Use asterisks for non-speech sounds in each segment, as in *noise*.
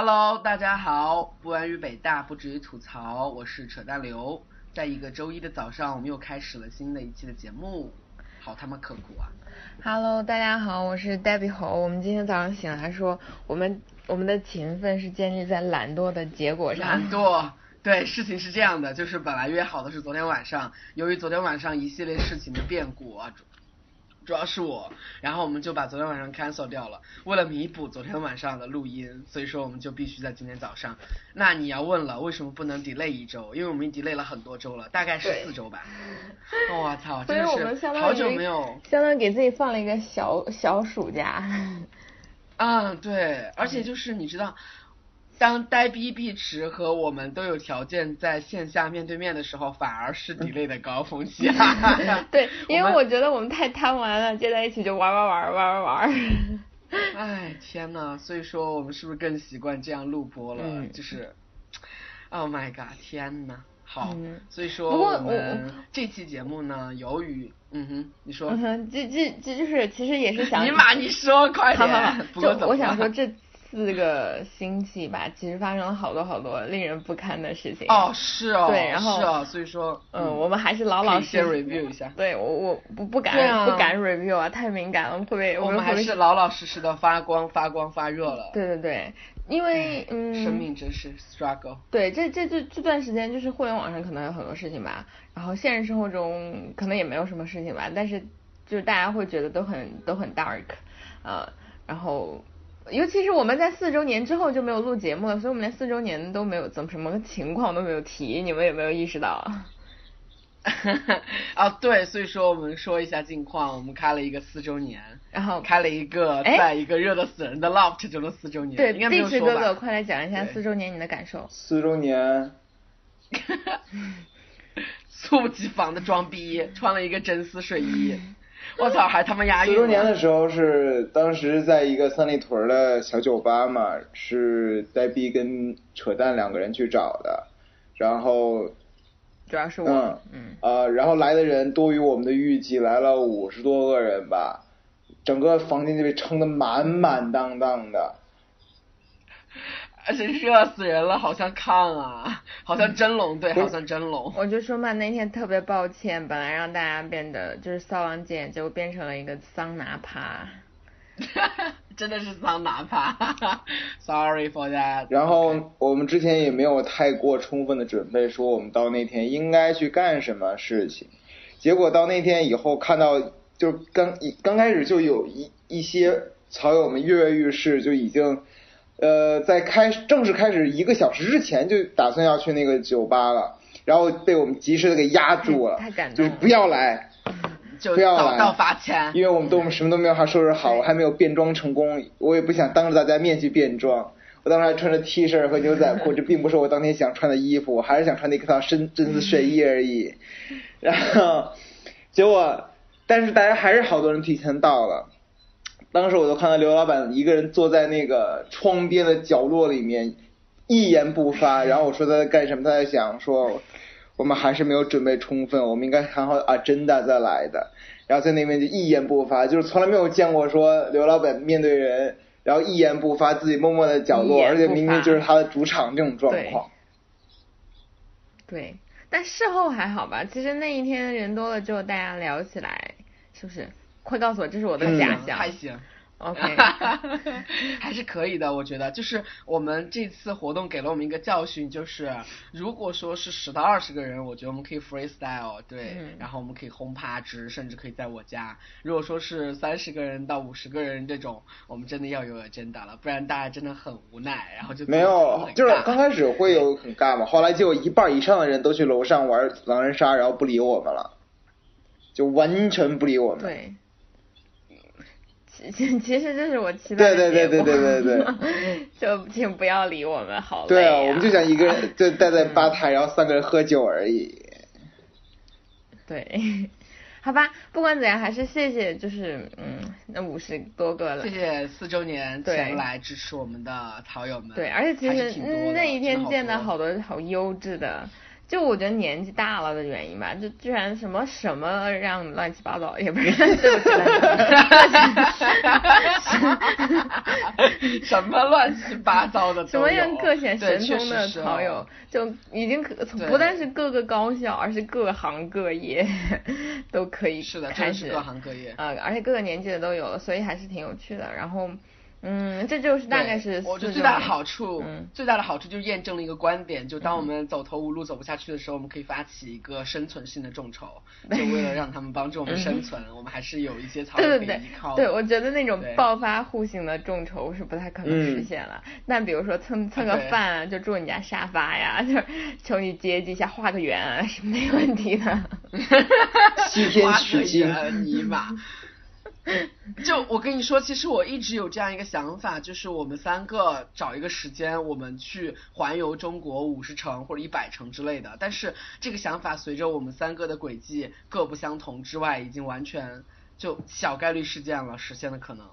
Hello，大家好，不安于北大，不止于吐槽，我是扯淡刘。在一个周一的早上，我们又开始了新的一期的节目，好他妈刻苦啊！Hello，大家好，我是 Debbie 猴。我们今天早上醒来说，我们我们的勤奋是建立在懒惰的结果上。懒惰，对，事情是这样的，就是本来约好的是昨天晚上，由于昨天晚上一系列事情的变故啊，主主要是我，然后我们就把昨天晚上 cancel 掉了。为了弥补昨天晚上的录音，所以说我们就必须在今天早上。那你要问了，为什么不能 delay 一周？因为我们已经 delay 了很多周了，大概十四周吧。我、操，真的是好久没有。相当于给自己放了一个小小暑假。嗯，对，而且就是你知道，当呆逼碧池和我们都有条件在线下面对面的时候，反而是 delay 的高峰期。*laughs* 对，*laughs* 因为我觉得我们太贪玩了，接在一起就玩玩玩玩玩玩。*laughs* 哎，天呐，所以说我们是不是更习惯这样录播了？嗯就是，Oh my god，天呐，好，嗯所以说我们我这期节目呢，由于，嗯哼，你说，嗯哼，这这这就是其实也是想。尼玛，你说快点。好好好，就我想说这四个星期吧，其实发生了好多好多令人不堪的事情。哦，是哦，对然后是哦，所以说，嗯，我们还是老老实实 review 一下。对我我不不敢、啊不敢 review 啊，太敏感了，会不会我们还是老老实实的发光发光发热了。对对对，因为嗯，生命真是 struggle。对这这这这段时间就是互联网上可能有很多事情吧，然后现实生活中可能也没有什么事情吧，但是就是大家会觉得都很都很 dark，呃，然后。尤其是我们在四周年之后就没有录节目了，所以我们连四周年都没有怎么什么情况都没有提，你们有没有意识到？啊，*laughs* 对，所以说我们说一下近况，我们开了一个四周年，然后开了一个哎在一个热的死人的 loft 中的四周年，对，应该没有说吧？池哥哥，快来讲一下四周年你的感受。四周年，*laughs* 猝不及防的装逼，穿了一个真丝睡衣，*laughs* 我操，还他妈押四周韵了。年的时候是当时在一个三里屯的小酒吧嘛，是呆逼跟扯淡两个人去找的，然后主要是我，嗯嗯呃，然后来的人多于我们的预计，来了五十多个人吧，整个房间就被撑得满满当当的。而且热死人了，好像炕啊，好像蒸笼，对，好像蒸笼。我就说嘛，那天特别抱歉，本来让大家变得就是骚王姐，结果变成了一个桑拿趴。*laughs* 真的是桑拿趴，sorry for that。然后我们之前也没有太过充分的准备，说我们到那天应该去干什么事情。结果到那天以后，看到就刚一刚开始就有一一些草友们跃跃欲试，就已经呃在开正式开始一个小时之前就打算要去那个酒吧了，然后被我们及时的给压住了，太太感动了就是不要来。*laughs* 就不要来罚钱。因为我们都我们什么都没有还收拾好，我还没有变装成功，我也不想当着大家面去变装。我当时还穿着 T 恤和牛仔裤，这并不是我当天想穿的衣服，我还是想穿那套深真丝睡衣而已。*laughs* 然后结果，但是大家还是好多人提前到了。当时我就看到刘老板一个人坐在那个窗边的角落里面，一言不发。*laughs* 然后我说他在干什么，他在想说我们还是没有准备充分，我们应该看好啊真的再来的。然后在那边就一言不发，就是从来没有见过说刘老板面对人，然后一言不发，自己默默的角落，而且明明就是他的主场这种状况。对，但事后还好吧。其实那一天人多了之后，大家聊起来，是不是？快告诉我，这是我的嗯假象。还行。OK，*laughs* 还是可以的，我觉得就是我们这次活动给了我们一个教训，就是如果说是十到二十个人，我觉得我们可以 freestyle，对，嗯然后我们可以轰趴直，甚至可以在我家。如果说是三十个人到五十个人这种，我们真的要有 agenda 了，不然大家真的很无奈，然后就没有，就是刚开始会有很尬嘛，后来就一半以上的人都去楼上玩狼人杀，然后不理我们了，就完全不理我们。对。其 *laughs* 其其实这是我期待的对对对对对对 *laughs* 就请不要理我们，好累对啊，啊我们就想一个人 *laughs* 就待在吧台，然后三个人喝酒而已。对，好吧，不管怎样，还是谢谢，就是嗯，那五十多个了谢。谢四周年对前来支持我们的草友们。对，而且其实那一天见的好多好多好优质的就我觉得年纪大了的原因吧，就居然什么什么让乱七八糟，也不是对不起什么乱七八糟的什么样各显神通的曹友，就已经可不但是各个高校，而是各行各业 *laughs* 都可以开始各行各业，呃，而且各个年纪的都有了，所以还是挺有趣的。然后。嗯，这就是大概是我觉得最大的好处，最大的好处就是验证了一个观点，就当我们走投无路、走不下去的时候，我们可以发起一个生存性的众筹，*laughs* 就为了让他们帮助我们生存，我们还是有一些草可以依靠。对，我觉得那种暴发户型的众筹是不太可能实现了。那比如说蹭蹭个饭，就住你家沙发呀，*laughs* 就求你接济一下，画个圆是没问题的。*laughs* 西天取经，尼玛。*laughs* 就我跟你说，其实我一直有这样一个想法，就是我们三个找一个时间，我们去环游中国五十城或者一百城之类的。但是这个想法随着我们三个的轨迹各不相同之外，已经完全就小概率事件了，实现的可能。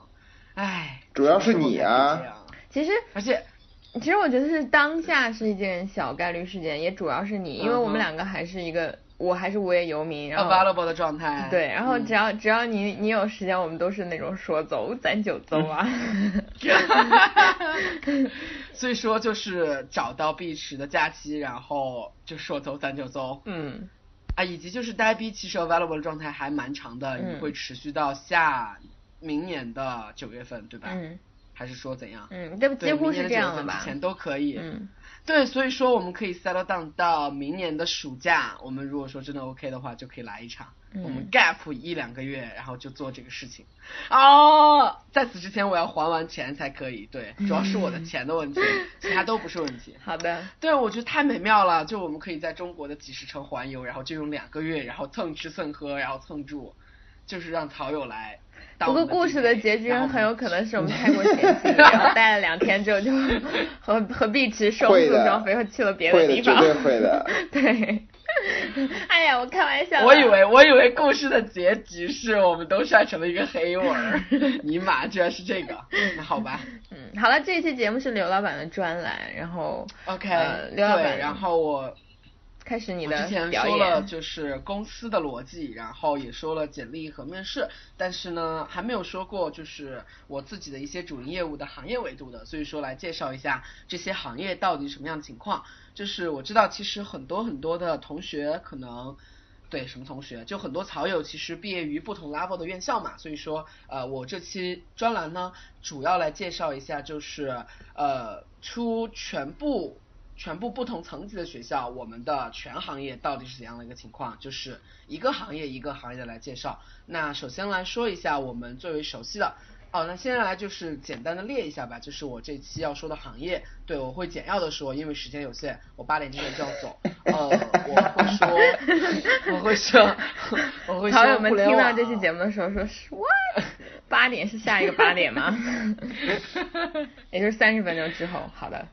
唉，主要是你啊。其实，而且，其实我觉得是当下是一件小概率事件，也主要是你，因为我们两个还是一个。我还是无业游民，然后 available 的状态。对，然后只要只要你你有时间，我们都是那种说走咱就走啊。*laughs* 所以说就是找到必持的假期，然后就说走咱就走。嗯。啊，以及就是呆逼其实 available 的状态还蛮长的，你会持续到下明年的九月份，对吧？嗯。还是说怎样？嗯，这几乎是这样的吧。之前都可以。嗯。对，所以说我们可以 settle down 到明年的暑假。我们如果说真的 OK 的话，就可以来一场。我们 gap 一两个月，然后就做这个事情。哦，在此之前我要还完钱才可以。对，主要是我的钱的问题，*laughs* 其他都不是问题。好的。对，我觉得太美妙了。就我们可以在中国的几十城环游，然后就用两个月，然后蹭吃蹭喝，然后蹭住，就是让曹友来。不过故事的结局很有可能是我们太过嫌弃，然后待了两天之后就 *laughs* 和和碧池双宿双飞，去了别的地方。会的，会的。对。哎呀，我开玩笑。我以为我以为故事的结局是我们都晒成了一个黑纹儿，*laughs* 尼玛居然是这个，那好吧。嗯，好了，这一期节目是刘老板的专栏，然后 OK，刘老板，然后我。开始你的之前说了就是公司的逻辑，然后也说了简历和面试，但是呢还没有说过就是我自己的一些主营业务的行业维度的，所以说来介绍一下这些行业到底什么样情况。就是我知道其实很多很多的同学可能对什么同学，就很多草友其实毕业于不同 level 的院校嘛，所以说呃我这期专栏呢主要来介绍一下就是呃出全部。全部不同层级的学校，我们的全行业到底是怎样的一个情况？就是一个行业一个行业的来介绍。那首先来说一下我们最为熟悉的，哦，那现在来就是简单的列一下吧，就是我这期要说的行业。对，我会简要的说，因为时间有限，我八点之前就要走。呃，我会说，我会说，我会说。朋友们听到这期节目的时候，说是 what？八点是下一个八点吗？*laughs* 也就是三十分钟之后。好的。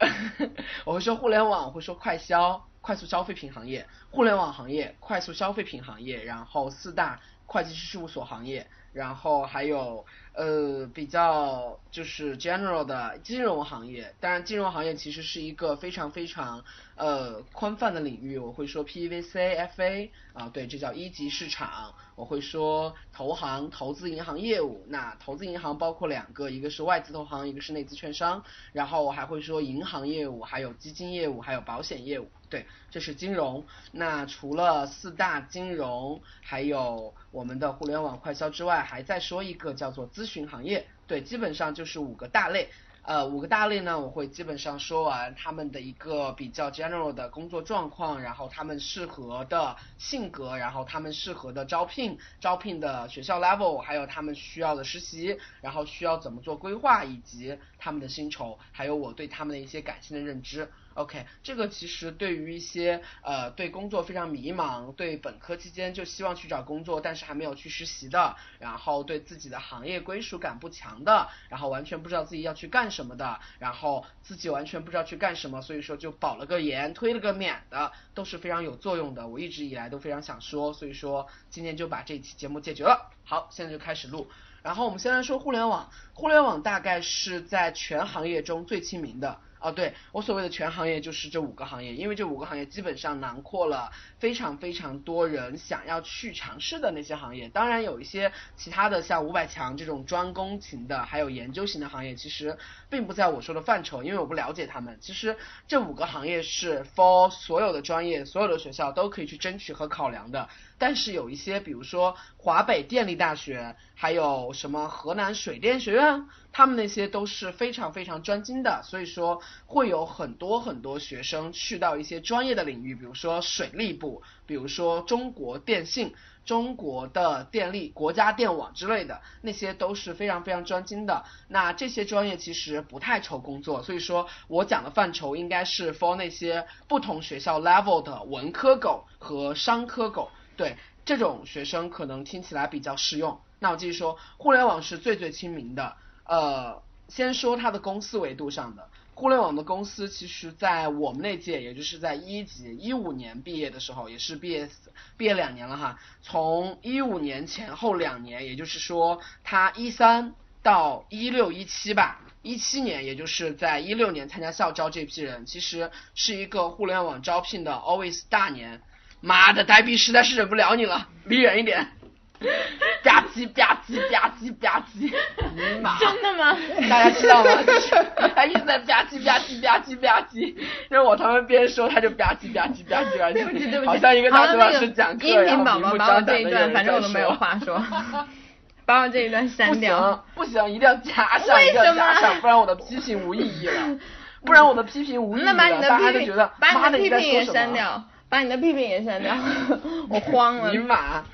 *laughs* 我会说互联网，会说快消、快速消费品行业、互联网行业、快速消费品行业，然后四大会计师事务所行业，然后还有呃比较就是 general 的金融行业。当然，金融行业其实是一个非常非常呃宽泛的领域。我会说 PVC、FA 啊，对，这叫一级市场。我会说投行、投资银行业务，那投资银行包括两个，一个是外资投行，一个是内资券商。然后我还会说银行业务，还有基金业务，还有保险业务。对，这是金融。那除了四大金融，还有我们的互联网快销之外，还再说一个叫做咨询行业。对，基本上就是五个大类。呃，五个大类呢，我会基本上说完他们的一个比较 general 的工作状况，然后他们适合的性格，然后他们适合的招聘，招聘的学校 level，还有他们需要的实习，然后需要怎么做规划，以及他们的薪酬，还有我对他们的一些感性的认知。OK，这个其实对于一些呃对工作非常迷茫，对本科期间就希望去找工作，但是还没有去实习的，然后对自己的行业归属感不强的，然后完全不知道自己要去干什么的，然后自己完全不知道去干什么，所以说就保了个研，推了个免的，都是非常有作用的。我一直以来都非常想说，所以说今天就把这期节目解决了。好，现在就开始录。然后我们先来说互联网，互联网大概是在全行业中最亲民的。哦，对我所谓的全行业就是这五个行业，因为这五个行业基本上囊括了非常非常多人想要去尝试的那些行业。当然有一些其他的像五百强这种专攻型的，还有研究型的行业，其实并不在我说的范畴，因为我不了解他们。其实这五个行业是 for 所有的专业、所有的学校都可以去争取和考量的。但是有一些，比如说华北电力大学，还有什么河南水电学院，他们那些都是非常非常专精的，所以说会有很多很多学生去到一些专业的领域，比如说水利部，比如说中国电信、中国的电力、国家电网之类的，那些都是非常非常专精的。那这些专业其实不太愁工作，所以说我讲的范畴应该是 for 那些不同学校 level 的文科狗和商科狗。对这种学生可能听起来比较适用。那我继续说，互联网是最最亲民的。呃，先说它的公司维度上的，互联网的公司其实，在我们那届，也就是在一级一五年毕业的时候，也是毕业毕业两年了哈。从一五年前后两年，也就是说，他一三到一六一七吧，一七年，也就是在一六年参加校招这批人，其实是一个互联网招聘的 always 大年。妈的，呆逼实在是忍不了你了，离远一点。*laughs* 吧唧吧唧吧唧吧唧，尼玛！真的吗？大家知道吗？*laughs* 他一直在吧唧吧唧吧唧吧唧，就是我他们边说他就吧唧吧唧吧唧吧唧。好像一个大老师讲课，音频宝宝把我这一段，反正我都没有话说，把我这一段删掉。不行，不行，一定要加上，一定要加上，不然我的批评无意义了。不然我的批评无意义了，大家就觉得把你的批评也删掉。把你的批评也删掉，*laughs* 我慌了。尼玛！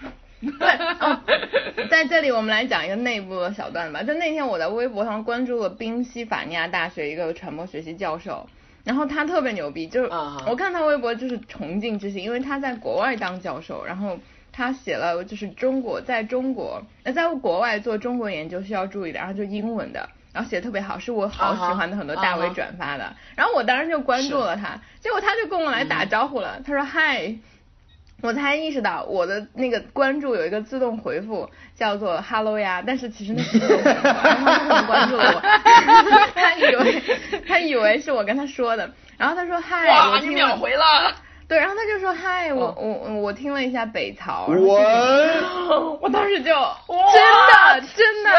对，*laughs* 在这里我们来讲一个内部的小段吧。就那天我在微博上关注了宾夕法尼亚大学一个传播学系教授，然后他特别牛逼，就是我看他微博就是崇敬之心，因为他在国外当教授，然后他写了就是中国在中国那在国外做中国研究需要注意的，然后就英文的。然后写的特别好，是我好喜欢的很多大 V 转发的。然后我当时就关注了他，结果他就跟我来打招呼了。他说嗨，我才意识到我的那个关注有一个自动回复叫做 Hello 呀，但是其实那是 *laughs* 自动回复，然后他就关注了我，*laughs* 他以为他以为是我跟他说的。然后他说嗨，哇，你秒回了。对，然后他就说嗨，我我我听了一下北曹，我 *gasps* 我当时就真的真的，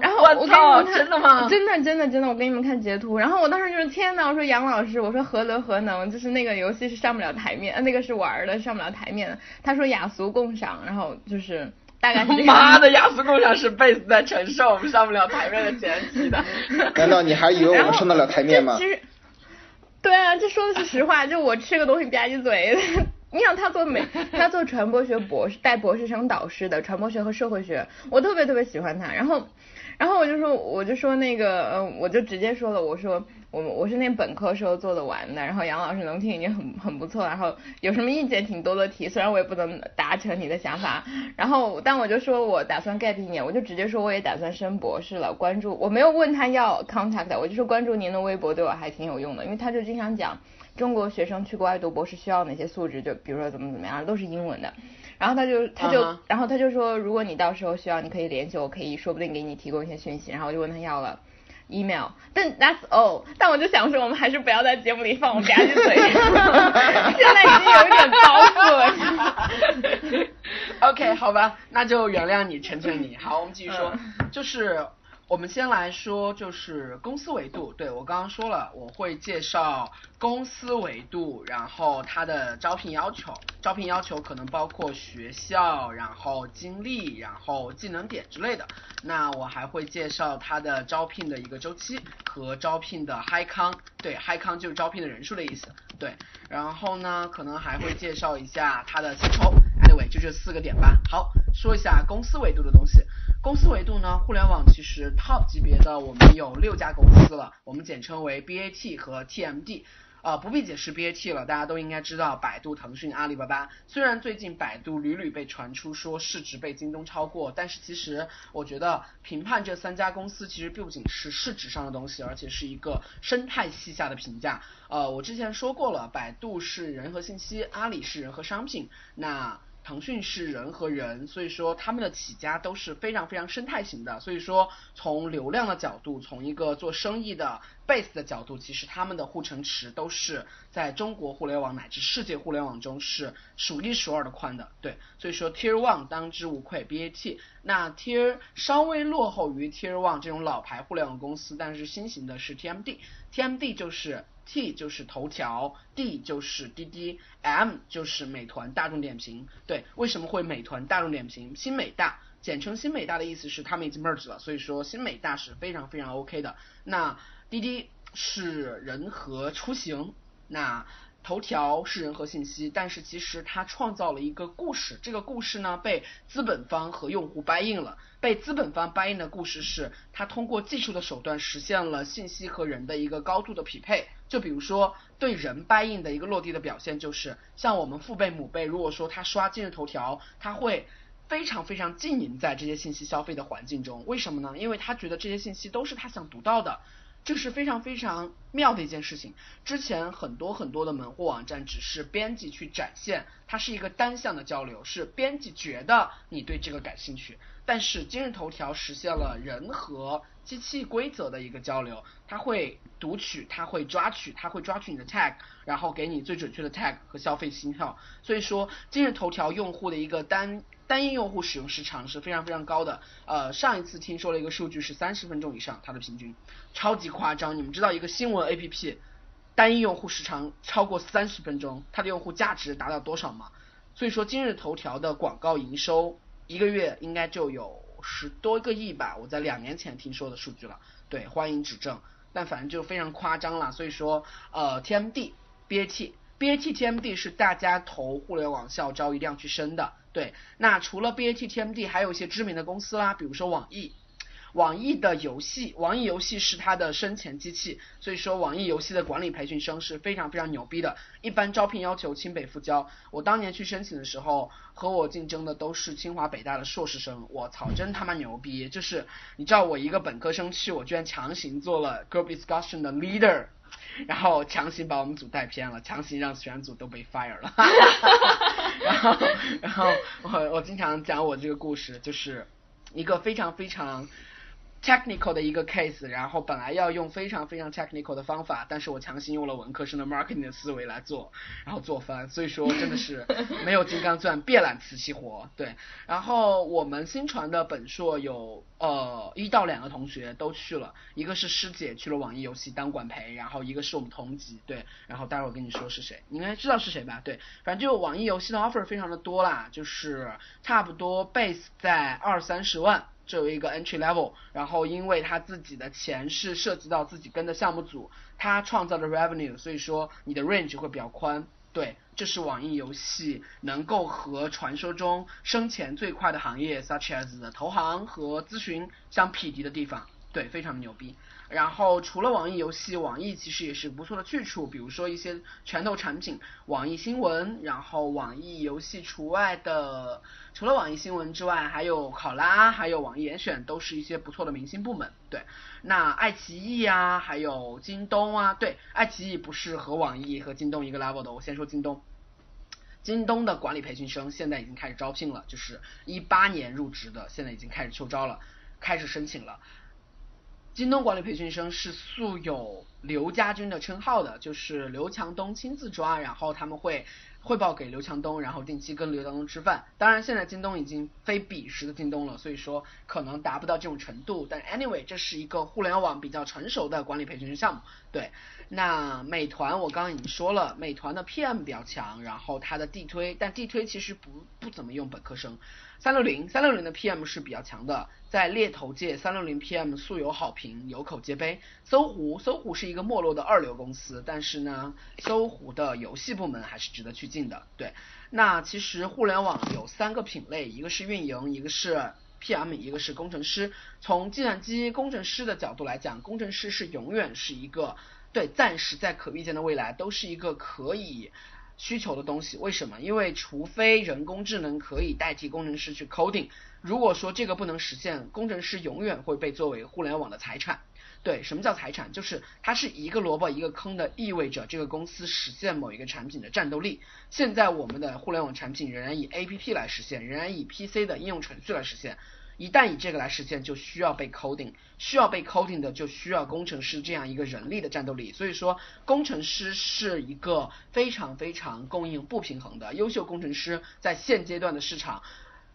然后我操，真的吗？真的真的真的，我给你们看截图，然后我当时就是天呐，我说杨老师，我说何德何能，就是那个游戏是上不了台面，那个是玩的上不了台面的。他说雅俗共赏，然后就是大概是。妈的，雅俗共赏是贝斯在承受我们上不了台面的前提的。*laughs* 难道你还以为我们上得了台面吗？对啊，这说的是实话，就我吃个东西吧唧嘴。*laughs* 你想他做美，*laughs* 他做传播学博士，带博士生导师的传播学和社会学，我特别特别喜欢他。然后，然后我就说，我就说那个，嗯，我就直接说了，我说。我我是那本科时候做的完的，然后杨老师能听已经很很不错，然后有什么意见请多多提，虽然我也不能达成你的想法，然后但我就说我打算 gap 一年，我就直接说我也打算升博士了，关注我没有问他要 contact，我就说关注您的微博对我还挺有用的，因为他就经常讲中国学生去国外读博士需要哪些素质，就比如说怎么怎么样都是英文的，然后他就他就然后他就说如果你到时候需要你可以联系我，可以说不定给你提供一些讯息，然后我就问他要了。email，但 that's all，但我就想说，我们还是不要在节目里放我们家的嘴，*laughs* 现在已经有一点包袱了。OK，好吧，那就原谅你，成全你。好，我们继续说，就是。我们先来说，就是公司维度。对我刚刚说了，我会介绍公司维度，然后它的招聘要求，招聘要求可能包括学校，然后经历，然后技能点之类的。那我还会介绍它的招聘的一个周期和招聘的 high 康，对 high 康就是招聘的人数的意思。对，然后呢，可能还会介绍一下它的薪酬。Anyway，就这四个点吧。好，说一下公司维度的东西。公司维度呢？互联网其实 top 级别的我们有六家公司了，我们简称为 BAT 和 TMD，啊不必解释 BAT 了，大家都应该知道百度、腾讯、阿里巴巴。虽然最近百度屡屡被传出说市值被京东超过，但是其实我觉得评判这三家公司其实不仅是市值上的东西，而且是一个生态系下的评价。呃，我之前说过了，百度是人和信息，阿里是人和商品，那。腾讯是人和人，所以说他们的起家都是非常非常生态型的。所以说从流量的角度，从一个做生意的 base 的角度，其实他们的护城池都是在中国互联网乃至世界互联网中是数一数二的宽的。对，所以说 Tier One 当之无愧 BAT。那 Tier 稍微落后于 Tier One 这种老牌互联网公司，但是新型的是 TMD。TMD 就是 T 就是头条，D 就是滴滴，M 就是美团大众点评。对，为什么会美团大众点评？新美大，简称新美大的意思是他们已经 merge 了，所以说新美大是非常非常 OK 的。那滴滴是人和出行，那。头条是人和信息，但是其实它创造了一个故事，这个故事呢被资本方和用户 buy in 了。被资本方 buy in 的故事是，它通过技术的手段实现了信息和人的一个高度的匹配。就比如说对人 buy in 的一个落地的表现，就是像我们父辈母辈，如果说他刷今日头条，他会非常非常浸淫在这些信息消费的环境中。为什么呢？因为他觉得这些信息都是他想读到的。这是非常非常妙的一件事情。之前很多很多的门户网站只是编辑去展现，它是一个单向的交流，是编辑觉得你对这个感兴趣。但是今日头条实现了人和机器规则的一个交流，它会读取，它会抓取，它会抓取你的 tag，然后给你最准确的 tag 和消费信号。所以说今日头条用户的一个单。单一用户使用时长是非常非常高的，呃，上一次听说了一个数据是三十分钟以上，它的平均超级夸张。你们知道一个新闻 APP 单一用户时长超过三十分钟，它的用户价值达到多少吗？所以说今日头条的广告营收一个月应该就有十多个亿吧，我在两年前听说的数据了，对，欢迎指正。但反正就非常夸张了，所以说呃 TMD BAT。BAT TMD 是大家投互联网校招一定要去升的，对。那除了 BAT TMD，还有一些知名的公司啦，比如说网易。网易的游戏，网易游戏是它的生前机器，所以说网易游戏的管理培训生是非常非常牛逼的。一般招聘要求清北复交，我当年去申请的时候，和我竞争的都是清华北大的硕士生，我操，真他妈牛逼！就是你知道我一个本科生去，我居然强行做了 group discussion 的 leader。然后强行把我们组带偏了，强行让全组都被 fire 了。*laughs* 然后，然后我我经常讲我这个故事，就是一个非常非常。Technical 的一个 case，然后本来要用非常非常 technical 的方法，但是我强行用了文科生的 marketing 的思维来做，然后做翻，所以说真的是没有金刚钻，别揽瓷器活。对，然后我们新传的本硕有呃一到两个同学都去了，一个是师姐去了网易游戏当管培，然后一个是我们同级，对，然后待会儿跟你说是谁，你应该知道是谁吧？对，反正就网易游戏的 offer 非常的多啦，就是差不多 base 在二三十万。作为一个 entry level，然后因为他自己的钱是涉及到自己跟的项目组，他创造的 revenue，所以说你的 range 会比较宽。对，这是网易游戏能够和传说中生钱最快的行业，such as 投行和咨询相匹敌的地方。对，非常的牛逼。然后除了网易游戏，网易其实也是不错的去处，比如说一些拳头产品，网易新闻，然后网易游戏除外的，除了网易新闻之外，还有考拉，还有网易严选，都是一些不错的明星部门。对，那爱奇艺啊，还有京东啊，对，爱奇艺不是和网易和京东一个 level 的，我先说京东，京东的管理培训生现在已经开始招聘了，就是一八年入职的，现在已经开始秋招了，开始申请了。京东管理培训生是素有刘家军的称号的，就是刘强东亲自抓，然后他们会汇报给刘强东，然后定期跟刘强东吃饭。当然，现在京东已经非彼时的京东了，所以说可能达不到这种程度。但 anyway，这是一个互联网比较成熟的管理培训生项目。对，那美团我刚刚已经说了，美团的 PM 比较强，然后它的地推，但地推其实不不怎么用本科生。三六零，三六零的 PM 是比较强的，在猎头界，三六零 PM 素有好评，有口皆碑。搜狐，搜狐是一个没落的二流公司，但是呢，搜狐的游戏部门还是值得去进的。对，那其实互联网有三个品类，一个是运营，一个是 PM，一个是工程师。从计算机工程师的角度来讲，工程师是永远是一个，对，暂时在可预见的未来都是一个可以。需求的东西，为什么？因为除非人工智能可以代替工程师去 coding，如果说这个不能实现，工程师永远会被作为互联网的财产。对，什么叫财产？就是它是一个萝卜一个坑的，意味着这个公司实现某一个产品的战斗力。现在我们的互联网产品仍然以 A P P 来实现，仍然以 P C 的应用程序来实现。一旦以这个来实现，就需要被 coding，需要被 coding 的就需要工程师这样一个人力的战斗力。所以说，工程师是一个非常非常供应不平衡的。优秀工程师在现阶段的市场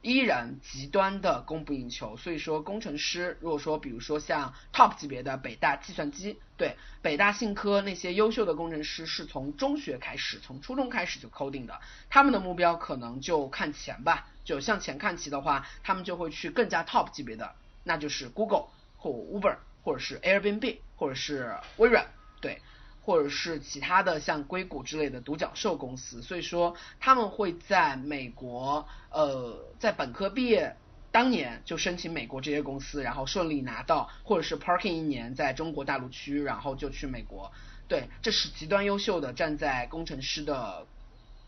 依然极端的供不应求。所以说，工程师如果说比如说像 top 级别的北大计算机，对北大信科那些优秀的工程师是从中学开始，从初中开始就 coding 的，他们的目标可能就看钱吧。就向前看齐的话，他们就会去更加 top 级别的，那就是 Google 或 Uber 或者是 Airbnb 或者是微软，对，或者是其他的像硅谷之类的独角兽公司。所以说他们会在美国，呃，在本科毕业当年就申请美国这些公司，然后顺利拿到，或者是 parking 一年在中国大陆区，然后就去美国。对，这是极端优秀的站在工程师的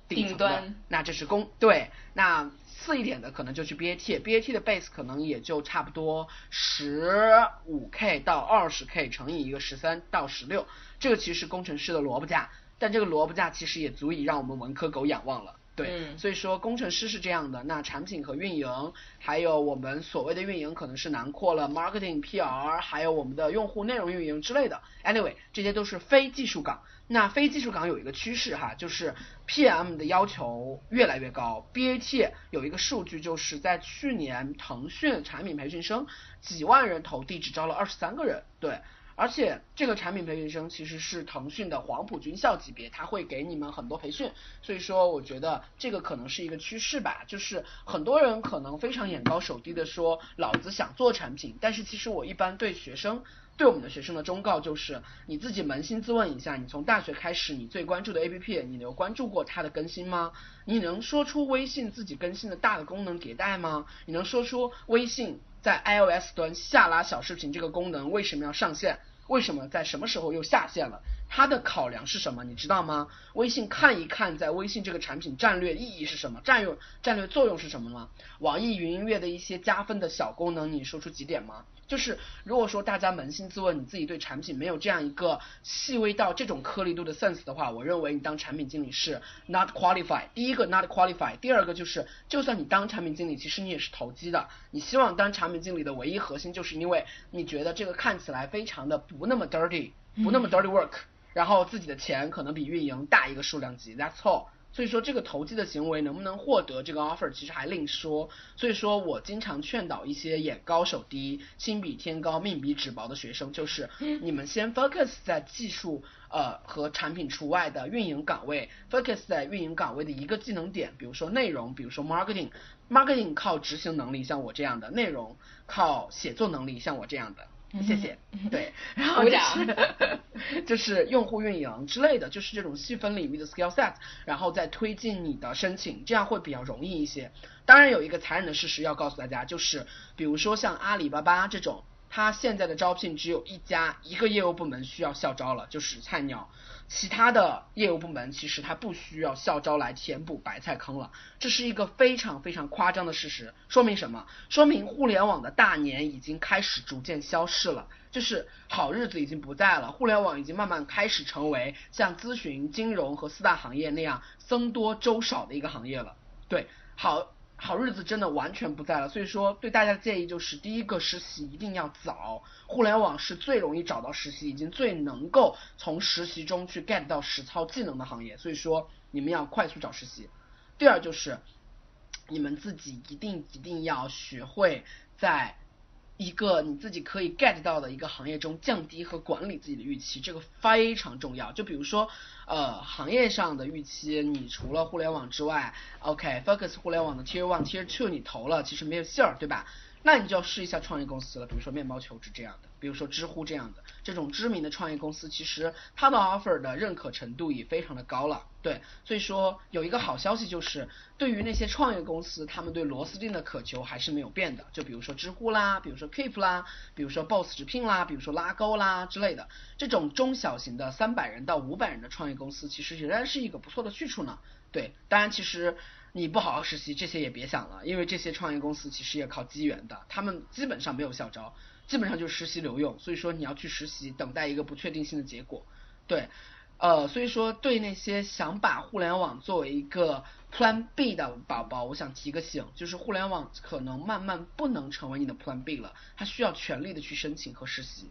顶端，那这是工对那。次一点的可能就去 BAT，BAT 的 base 可能也就差不多十五 K 到二十 K 乘以一个十三到十六，这个其实是工程师的萝卜价，但这个萝卜价其实也足以让我们文科狗仰望了。对，所以说工程师是这样的，那产品和运营，还有我们所谓的运营可能是囊括了 marketing、PR，还有我们的用户内容运营之类的。Anyway，这些都是非技术岗。那非技术岗有一个趋势哈，就是 PM 的要求越来越高。BAT 有一个数据，就是在去年腾讯产品培训生几万人投递，只招了二十三个人。对，而且这个产品培训生其实是腾讯的黄埔军校级别，他会给你们很多培训。所以说，我觉得这个可能是一个趋势吧。就是很多人可能非常眼高手低的说，老子想做产品，但是其实我一般对学生。对我们的学生的忠告就是，你自己扪心自问一下，你从大学开始，你最关注的 APP，你有关注过它的更新吗？你能说出微信自己更新的大的功能迭代吗？你能说出微信在 iOS 端下拉小视频这个功能为什么要上线？为什么在什么时候又下线了？它的考量是什么？你知道吗？微信看一看，在微信这个产品战略意义是什么？战略战略作用是什么吗？网易云音乐的一些加分的小功能，你说出几点吗？就是如果说大家扪心自问，你自己对产品没有这样一个细微到这种颗粒度的 sense 的话，我认为你当产品经理是 not qualified。第一个 not qualified，第二个就是就算你当产品经理，其实你也是投机的。你希望当产品经理的唯一核心，就是因为你觉得这个看起来非常的不那么 dirty，不那么 dirty work。然后自己的钱可能比运营大一个数量级，That's all。所以说这个投机的行为能不能获得这个 offer，其实还另说。所以说我经常劝导一些眼高手低、心比天高命比纸薄的学生，就是 *laughs* 你们先 focus 在技术呃和产品除外的运营岗位，focus 在运营岗位的一个技能点，比如说内容，比如说 marketing。marketing 靠执行能力，像我这样的；内容靠写作能力，像我这样的。谢谢，对，然后就是就是用户运营之类的，就是这种细分领域的 skill set，然后再推进你的申请，这样会比较容易一些。当然有一个残忍的事实要告诉大家，就是比如说像阿里巴巴这种，它现在的招聘只有一家一个业务部门需要校招了，就是菜鸟。其他的业务部门其实它不需要校招来填补白菜坑了，这是一个非常非常夸张的事实。说明什么？说明互联网的大年已经开始逐渐消逝了，就是好日子已经不在了。互联网已经慢慢开始成为像咨询、金融和四大行业那样僧多粥少的一个行业了。对，好。好日子真的完全不在了，所以说对大家的建议就是，第一个实习一定要早，互联网是最容易找到实习，已经最能够从实习中去 get 到实操技能的行业，所以说你们要快速找实习。第二就是，你们自己一定一定要学会在。一个你自己可以 get 到的一个行业中降低和管理自己的预期，这个非常重要。就比如说，呃，行业上的预期，你除了互联网之外，OK，focus 互联网的 tier one、tier two 你投了，其实没有信儿，对吧？那你就要试一下创业公司了，比如说面包求职这样的，比如说知乎这样的，这种知名的创业公司，其实它的 offer 的认可程度也非常的高了，对，所以说有一个好消息就是，对于那些创业公司，他们对螺丝钉的渴求还是没有变的，就比如说知乎啦，比如说 Keep 啦，比如说 Boss 直聘啦，比如说拉钩啦之类的，这种中小型的三百人到五百人的创业公司，其实仍然是一个不错的去处呢，对，当然其实。你不好好实习，这些也别想了，因为这些创业公司其实也靠机缘的，他们基本上没有校招，基本上就是实习留用，所以说你要去实习，等待一个不确定性的结果。对，呃，所以说对那些想把互联网作为一个 Plan B 的宝宝，我想提个醒，就是互联网可能慢慢不能成为你的 Plan B 了，它需要全力的去申请和实习。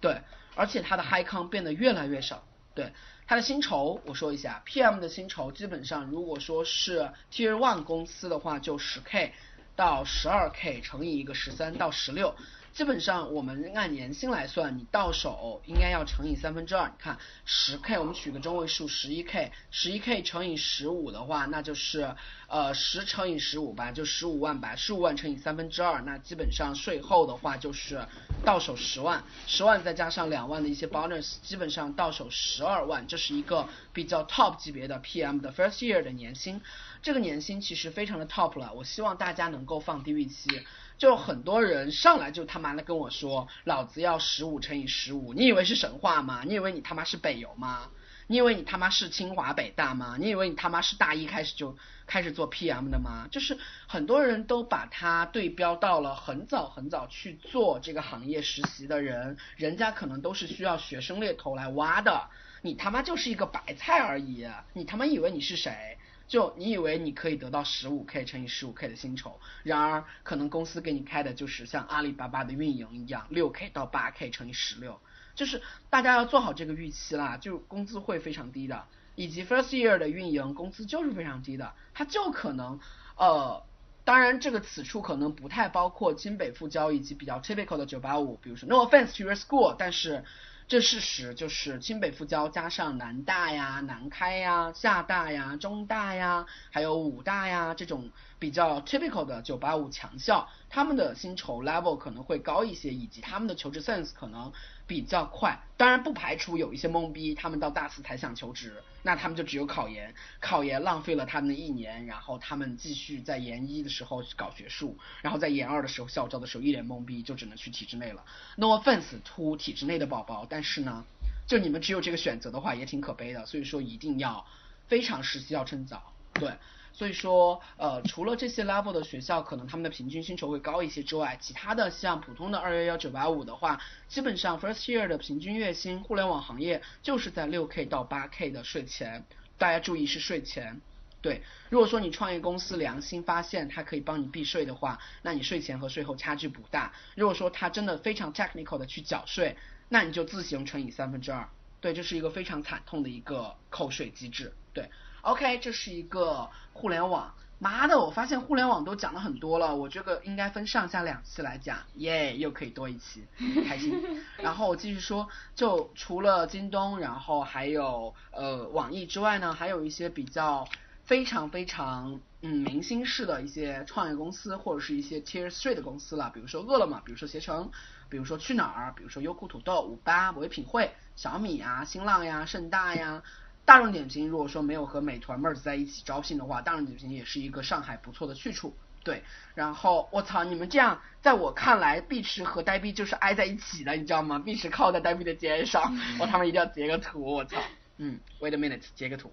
对，而且它的 High 康变得越来越少。对，它的薪酬我说一下，PM 的薪酬基本上如果说是 Tier One 公司的话，就十 K 到十二 K 乘以一个十三到十六。基本上我们按年薪来算，你到手应该要乘以三分之二。你看十 K，我们取个中位数，十一 K，十一 K 乘以十五的话，那就是呃十乘以十五吧，就十五万吧。十五万乘以三分之二，那基本上税后的话就是到手十万，十万再加上两万的一些 bonus，基本上到手十二万。这是一个比较 top 级别的 PM 的 first year 的年薪，这个年薪其实非常的 top 了。我希望大家能够放低预期。就很多人上来就他妈的跟我说，老子要十五乘以十五，你以为是神话吗？你以为你他妈是北邮吗？你以为你他妈是清华北大吗？你以为你他妈是大一开始就开始做 PM 的吗？就是很多人都把它对标到了很早很早去做这个行业实习的人，人家可能都是需要学生猎头来挖的，你他妈就是一个白菜而已，你他妈以为你是谁？就你以为你可以得到十五 K 乘以十五 K 的薪酬，然而可能公司给你开的就是像阿里巴巴的运营一样，六 K 到八 K 乘以十六，就是大家要做好这个预期啦，就工资会非常低的，以及 first year 的运营工资就是非常低的，它就可能呃，当然这个此处可能不太包括京北复交以及比较 typical 的九八五，比如说 no offense to your school，但是。这事实就是清北复交加上南大呀、南开呀、厦大呀、中大呀，还有武大呀这种比较 typical 的九八五强校，他们的薪酬 level 可能会高一些，以及他们的求职 sense 可能。比较快，当然不排除有一些懵逼，他们到大四才想求职，那他们就只有考研，考研浪费了他们的一年，然后他们继续在研一的时候搞学术，然后在研二的时候校招的时候一脸懵逼，就只能去体制内了。No offense to 体制内的宝宝，但是呢，就你们只有这个选择的话，也挺可悲的。所以说一定要非常实习要趁早，对。所以说，呃，除了这些 level 的学校，可能他们的平均薪酬会高一些之外，其他的像普通的二幺幺九八五的话，基本上 first year 的平均月薪，互联网行业就是在六 k 到八 k 的税前，大家注意是税前。对，如果说你创业公司良心发现它可以帮你避税的话，那你税前和税后差距不大。如果说它真的非常 technical 的去缴税，那你就自行乘以三分之二。对，这是一个非常惨痛的一个扣税机制。对。OK，这是一个互联网。妈的，我发现互联网都讲了很多了，我这个应该分上下两期来讲，耶，又可以多一期，开心。*laughs* 然后我继续说，就除了京东，然后还有呃网易之外呢，还有一些比较非常非常嗯明星式的一些创业公司，或者是一些 Tier Three 的公司了，比如说饿了么，比如说携程，比如说去哪儿，比如说优酷土豆、五八、唯品会、小米啊、新浪呀、盛大呀。大众点评如果说没有和美团 merge 在一起招聘的话，大众点评也是一个上海不错的去处。对，然后我操，你们这样，在我看来，碧池和呆逼就是挨在一起的，你知道吗？*laughs* 碧池靠在呆逼的肩上，我他妈一定要截个图，我操，嗯，wait a minute，截个图。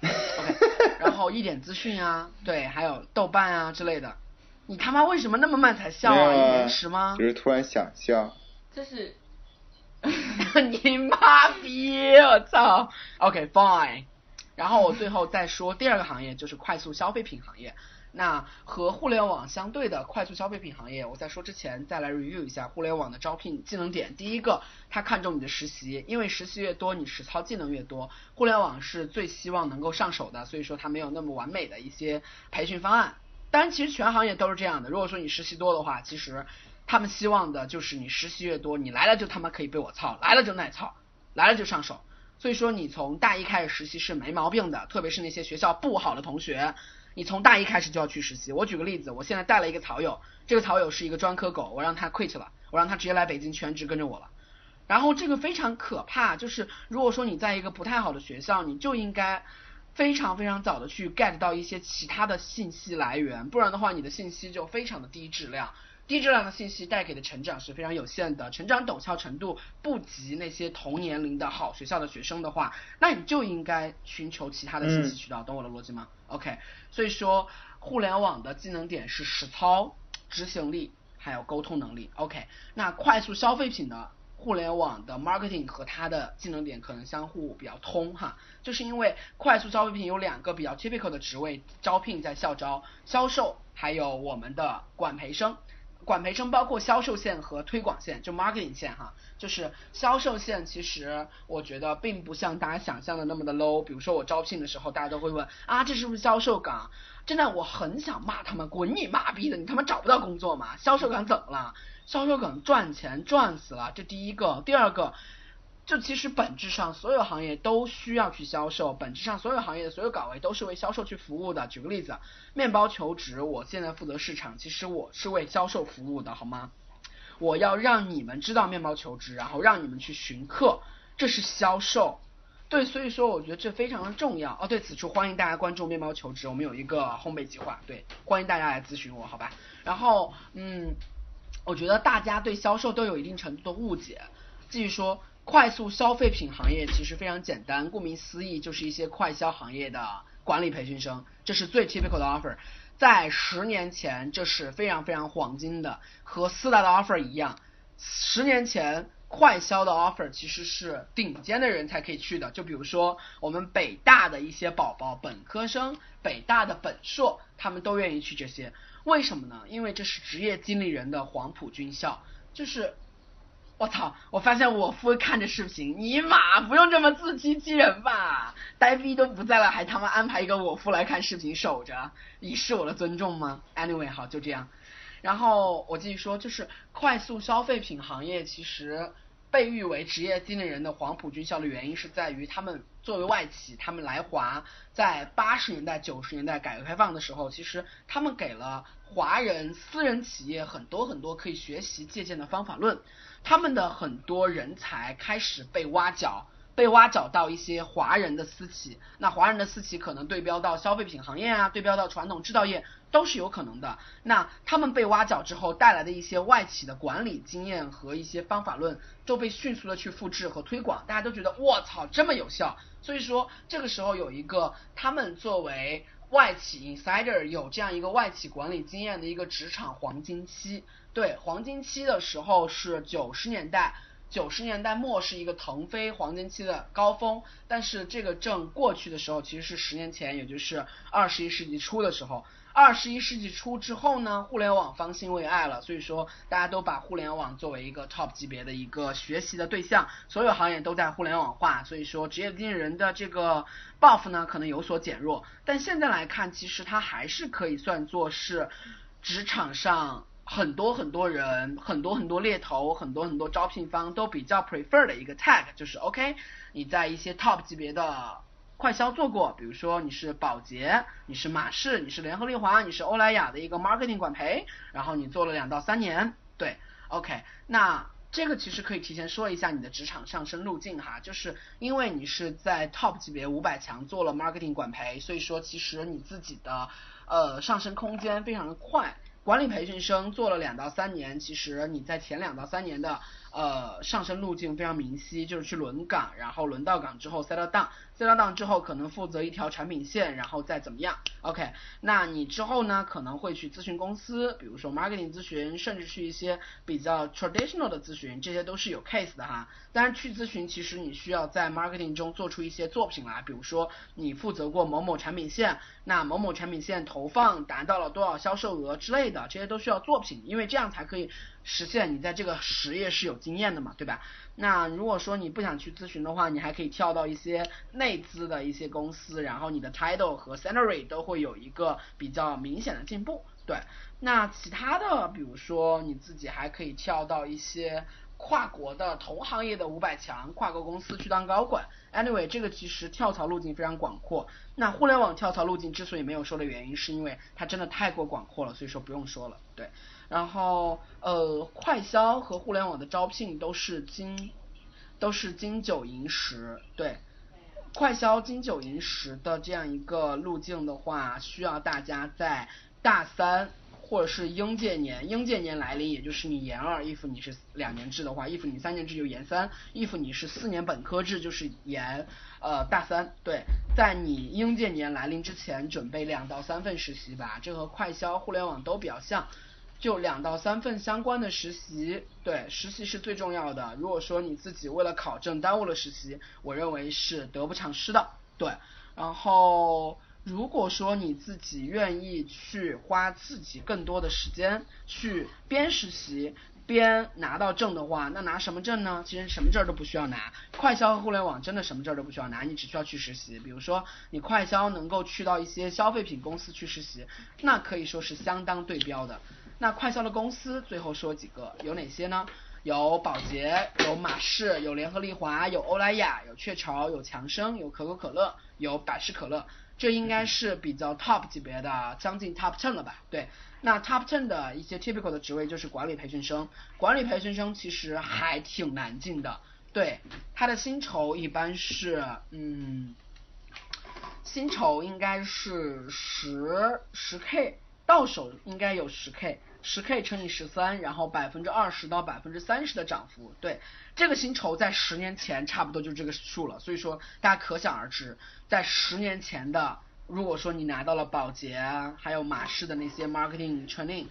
*laughs* OK，然后一点资讯啊，对，还有豆瓣啊之类的，你他妈为什么那么慢才笑啊？延迟吗？就是突然想笑。这是。*laughs* 你妈逼！我操。OK fine。然后我最后再说第二个行业，就是快速消费品行业。那和互联网相对的快速消费品行业，我在说之前再来 review 一下互联网的招聘技能点。第一个，他看重你的实习，因为实习越多，你实操技能越多。互联网是最希望能够上手的，所以说它没有那么完美的一些培训方案。当然，其实全行业都是这样的。如果说你实习多的话，其实。他们希望的就是你实习越多，你来了就他妈可以被我操，来了就耐操，来了就上手。所以说你从大一开始实习是没毛病的，特别是那些学校不好的同学，你从大一开始就要去实习。我举个例子，我现在带了一个草友，这个草友是一个专科狗，我让他 quit 了，我让他直接来北京全职跟着我了。然后这个非常可怕，就是如果说你在一个不太好的学校，你就应该非常非常早的去 get 到一些其他的信息来源，不然的话你的信息就非常的低质量。低质量的信息带给的成长是非常有限的，成长陡峭程度不及那些同年龄的好学校的学生的话，那你就应该寻求其他的信息渠道，懂我的逻辑吗？OK，所以说互联网的技能点是实操、执行力、还有沟通能力。OK，那快速消费品的互联网的 marketing 和它的技能点可能相互比较通哈，就是因为快速消费品有两个比较 typical 的职位招聘在校招，销售还有我们的管培生。管培生包括销售线和推广线，就 marketing 线哈，就是销售线，其实我觉得并不像大家想象的那么的 low。比如说我招聘的时候，大家都会问啊，这是不是销售岗？真的，我很想骂他们，滚你妈逼的，你他妈找不到工作吗？销售岗怎么了？销售岗赚钱赚死了，这第一个，第二个。就其实本质上所有行业都需要去销售，本质上所有行业的所有岗位都是为销售去服务的。举个例子，面包求职，我现在负责市场，其实我是为销售服务的，好吗？我要让你们知道面包求职，然后让你们去寻客，这是销售。对，所以说我觉得这非常的重要。哦，对此处欢迎大家关注面包求职，我们有一个烘焙计划，对，欢迎大家来咨询我，好吧？然后，嗯，我觉得大家对销售都有一定程度的误解，继续说。快速消费品行业其实非常简单，顾名思义就是一些快消行业的管理培训生，这是最 typical 的 offer。在十年前，这是非常非常黄金的，和四大的 offer 一样。十年前，快消的 offer 其实是顶尖的人才可以去的，就比如说我们北大的一些宝宝，本科生，北大的本硕，他们都愿意去这些。为什么呢？因为这是职业经理人的黄埔军校，就是。我操！我发现我夫看着视频，尼玛不用这么自欺欺人吧？呆逼都不在了，还他妈安排一个我夫来看视频守着，以示我的尊重吗？Anyway，好，就这样。然后我继续说，就是快速消费品行业其实被誉为职业经理人的黄埔军校的原因是在于他们作为外企，他们来华在八十年代、九十年代改革开放的时候，其实他们给了华人私人企业很多很多可以学习借鉴的方法论。他们的很多人才开始被挖角，被挖角到一些华人的私企，那华人的私企可能对标到消费品行业啊，对标到传统制造业都是有可能的。那他们被挖角之后带来的一些外企的管理经验和一些方法论，都被迅速的去复制和推广，大家都觉得卧槽这么有效，所以说这个时候有一个他们作为外企 insider 有这样一个外企管理经验的一个职场黄金期。对，黄金期的时候是九十年代，九十年代末是一个腾飞黄金期的高峰，但是这个正过去的时候，其实是十年前，也就是二十一世纪初的时候。二十一世纪初之后呢，互联网方兴未艾了，所以说大家都把互联网作为一个 top 级别的一个学习的对象，所有行业都在互联网化，所以说职业经理人的这个 buff 呢可能有所减弱，但现在来看，其实它还是可以算作是职场上。很多很多人，很多很多猎头，很多很多招聘方都比较 prefer 的一个 tag，就是 OK，你在一些 top 级别的快销做过，比如说你是宝洁，你是马氏，你是联合利华，你是欧莱雅的一个 marketing 管培，然后你做了两到三年，对，OK，那这个其实可以提前说一下你的职场上升路径哈，就是因为你是在 top 级别五百强做了 marketing 管培，所以说其实你自己的呃上升空间非常的快。管理培训生做了两到三年，其实你在前两到三年的呃上升路径非常明晰，就是去轮岗，然后轮到岗之后 settle down，settle down 之后可能负责一条产品线，然后再怎么样，OK，那你之后呢可能会去咨询公司，比如说 marketing 咨询，甚至去一些比较 traditional 的咨询，这些都是有 case 的哈。当然去咨询其实你需要在 marketing 中做出一些作品来，比如说你负责过某某产品线，那某某产品线投放达到了多少销售额之类。的这些都需要作品，因为这样才可以实现你在这个实业是有经验的嘛，对吧？那如果说你不想去咨询的话，你还可以跳到一些内资的一些公司，然后你的 title 和 salary 都会有一个比较明显的进步。对，那其他的，比如说你自己还可以跳到一些。跨国的同行业的五百强跨国公司去当高管，anyway，这个其实跳槽路径非常广阔。那互联网跳槽路径之所以没有说的原因，是因为它真的太过广阔了，所以说不用说了。对，然后呃，快销和互联网的招聘都是金都是金九银十，对，快销金九银十的这样一个路径的话，需要大家在大三。或者是应届年，应届年来临，也就是你研二，if 你是两年制的话，if 你三年制就研三，if 你是四年本科制就是研呃大三。对，在你应届年来临之前，准备两到三份实习吧，这和快销互联网都比较像。就两到三份相关的实习，对，实习是最重要的。如果说你自己为了考证耽误了实习，我认为是得不偿失的，对。然后如果说你自己愿意去花自己更多的时间去边实习。边拿到证的话，那拿什么证呢？其实什么证都不需要拿，快销和互联网真的什么证都不需要拿，你只需要去实习。比如说你快销能够去到一些消费品公司去实习，那可以说是相当对标的。那快销的公司最后说几个，有哪些呢？有宝洁，有马氏，有联合利华，有欧莱雅，有雀巢，有强生，有可口可乐，有百事可乐。这应该是比较 top 级别的，将近 top ten 了吧？对。那 top ten 的一些 typical 的职位就是管理培训生，管理培训生其实还挺难进的，对，他的薪酬一般是，嗯，薪酬应该是十十 k，到手应该有十 k，十 k 乘以十三，然后百分之二十到百分之三十的涨幅，对，这个薪酬在十年前差不多就这个数了，所以说大家可想而知，在十年前的。如果说你拿到了宝洁，还有马氏的那些 marketing training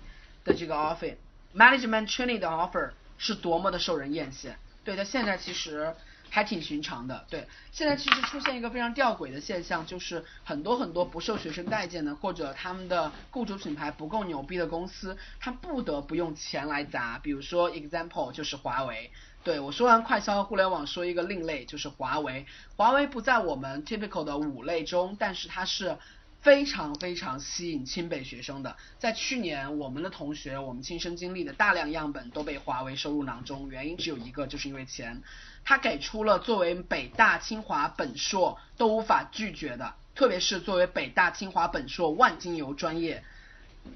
的这个 offer，management training 的 offer 是多么的受人艳羡。对，它现在其实还挺寻常的。对，现在其实出现一个非常吊诡的现象，就是很多很多不受学生待见的，或者他们的雇主品牌不够牛逼的公司，他不得不用钱来砸。比如说 example 就是华为。对我说完快销和互联网，说一个另类，就是华为。华为不在我们 typical 的五类中，但是它是非常非常吸引清北学生的。在去年，我们的同学，我们亲身经历的大量样本都被华为收入囊中，原因只有一个，就是因为钱。他给出了作为北大清华本硕都无法拒绝的，特别是作为北大清华本硕万金油专业，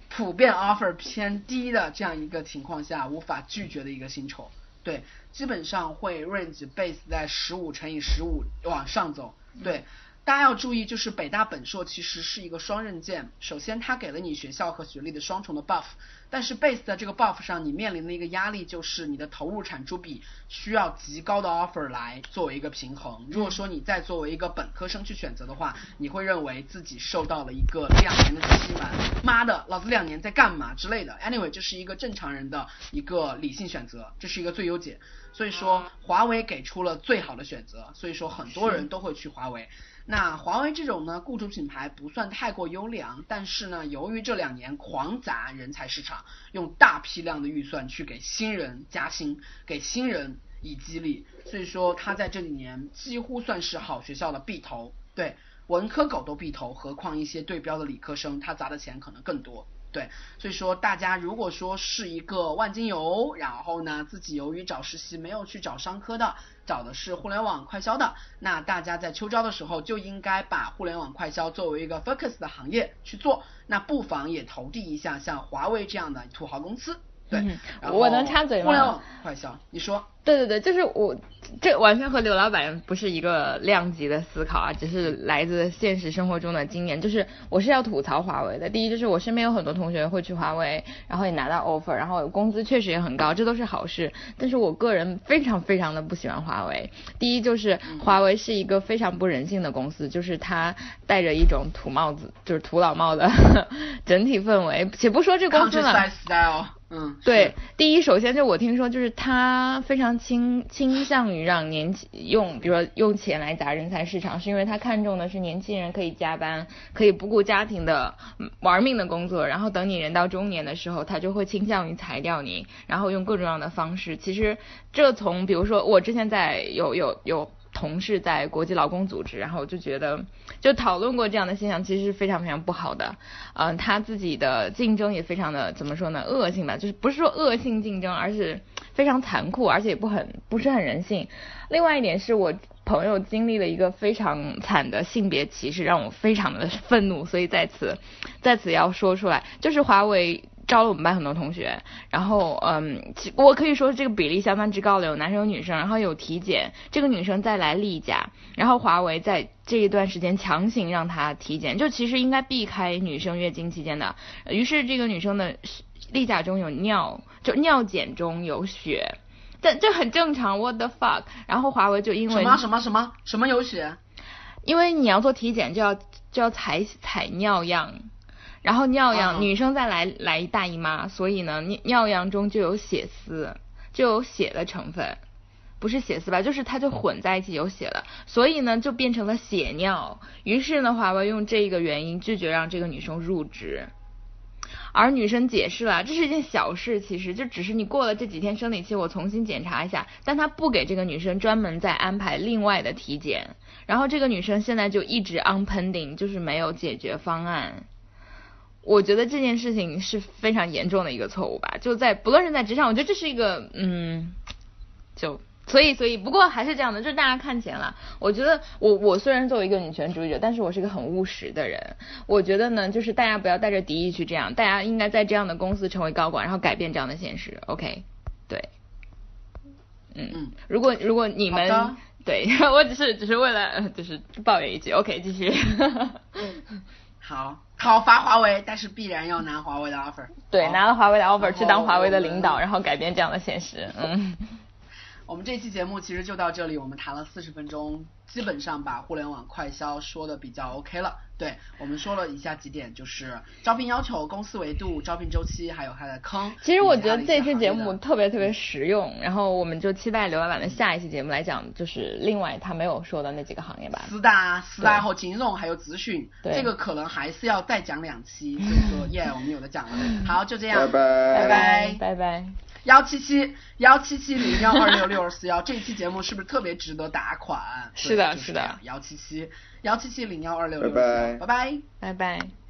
普遍 offer 偏低的这样一个情况下，无法拒绝的一个薪酬。对，基本上会 range base 在十五乘以十五往上走。对，大家要注意，就是北大本硕其实是一个双刃剑。首先，它给了你学校和学历的双重的 buff。但是 base 在这个 buff 上，你面临的一个压力就是你的投入产出比需要极高的 offer 来作为一个平衡。如果说你再作为一个本科生去选择的话，你会认为自己受到了一个两年的欺瞒，妈的，老子两年在干嘛之类的。Anyway，这是一个正常人的一个理性选择，这是一个最优解。所以说，华为给出了最好的选择，所以说很多人都会去华为。那华为这种呢，雇主品牌不算太过优良，但是呢，由于这两年狂砸人才市场，用大批量的预算去给新人加薪，给新人以激励，所以说他在这几年几乎算是好学校的必投，对，文科狗都必投，何况一些对标的理科生，他砸的钱可能更多。对，所以说大家如果说是一个万金油，然后呢自己由于找实习没有去找商科的，找的是互联网快销的，那大家在秋招的时候就应该把互联网快销作为一个 focus 的行业去做，那不妨也投递一下像华为这样的土豪公司。对，我能插嘴吗？互联网快销，你说。对对对，就是我，这完全和刘老板不是一个量级的思考啊，只是来自现实生活中的经验。就是我是要吐槽华为的，第一就是我身边有很多同学会去华为，然后也拿到 offer，然后工资确实也很高，这都是好事。但是我个人非常非常的不喜欢华为。第一就是华为是一个非常不人性的公司，就是它戴着一种土帽子，就是土老帽的 *laughs* 整体氛围。且不说这公司了。嗯，对，第一，首先就我听说，就是它非常倾倾向于让年轻用，比如说用钱来砸人才市场，是因为他看重的是年轻人可以加班，可以不顾家庭的玩命的工作，然后等你人到中年的时候，他就会倾向于裁掉你，然后用各种各样的方式。其实这从比如说我之前在有有有。同事在国际劳工组织，然后就觉得就讨论过这样的现象，其实是非常非常不好的。嗯，他自己的竞争也非常的怎么说呢？恶性吧，就是不是说恶性竞争，而是非常残酷，而且也不很不是很人性。另外一点是我朋友经历了一个非常惨的性别歧视，让我非常的愤怒，所以在此在此要说出来，就是华为。招了我们班很多同学，然后嗯，我可以说这个比例相当之高的，有男生有女生，然后有体检，这个女生再来例假，然后华为在这一段时间强行让她体检，就其实应该避开女生月经期间的，于是这个女生的例假中有尿，就尿检中有血，但这很正常，what the fuck？然后华为就因为什么什么什么什么有血？因为你要做体检就要就要采采尿样。然后尿样，嗯女生再来来大姨妈，所以呢尿尿样中就有血丝，就有血的成分。不是血丝吧，就是它就混在一起有血了，所以呢就变成了血尿。于是呢，华为用这个原因拒绝让这个女生入职。而女生解释了，这是一件小事，其实就只是你过了这几天生理期，我重新检查一下，但他不给这个女生专门再安排另外的体检，然后这个女生现在就一直 on pending，就是没有解决方案。我觉得这件事情是非常严重的一个错误吧，就在不论是在职场，我觉得这是一个嗯，就所以所以不过还是这样的，就是大家看钱了。我觉得我我虽然作为一个女权主义者，但是我是一个很务实的人。我觉得呢，就是大家不要带着敌意去这样，大家应该在这样的公司成为高管，然后改变这样的现实。OK，对，嗯嗯，如果如果你们对 *laughs* 我只是只是为了呃就是抱怨一句，OK，继续。*laughs* 好，讨伐华为，但是必然要拿华为的 offer。对，拿了华为的 offer 去当华为的领导，然后改变这样的现实。嗯，我们这期节目其实就到这里，我们谈了四十分钟，基本上把互联网快销说的比较 OK 了。对我们说了以下几点，就是招聘要求、公司维度、招聘周期，还有它的坑。其实我觉得这期节目特别特别实用，然后我们就期待刘老板的下一期节目来讲，就是另外他没有说的那几个行业吧。四大、四大对后金融还有资讯，对这个可能还是要再讲两期，所以说 *laughs* 耶，我们有的讲了。好，就这样，拜拜拜拜拜拜。幺七七幺七七零幺二六六二四幺，这期节目是不是特别值得打款？是的是的幺七七幺七七零幺二六六拜拜拜拜。拜拜。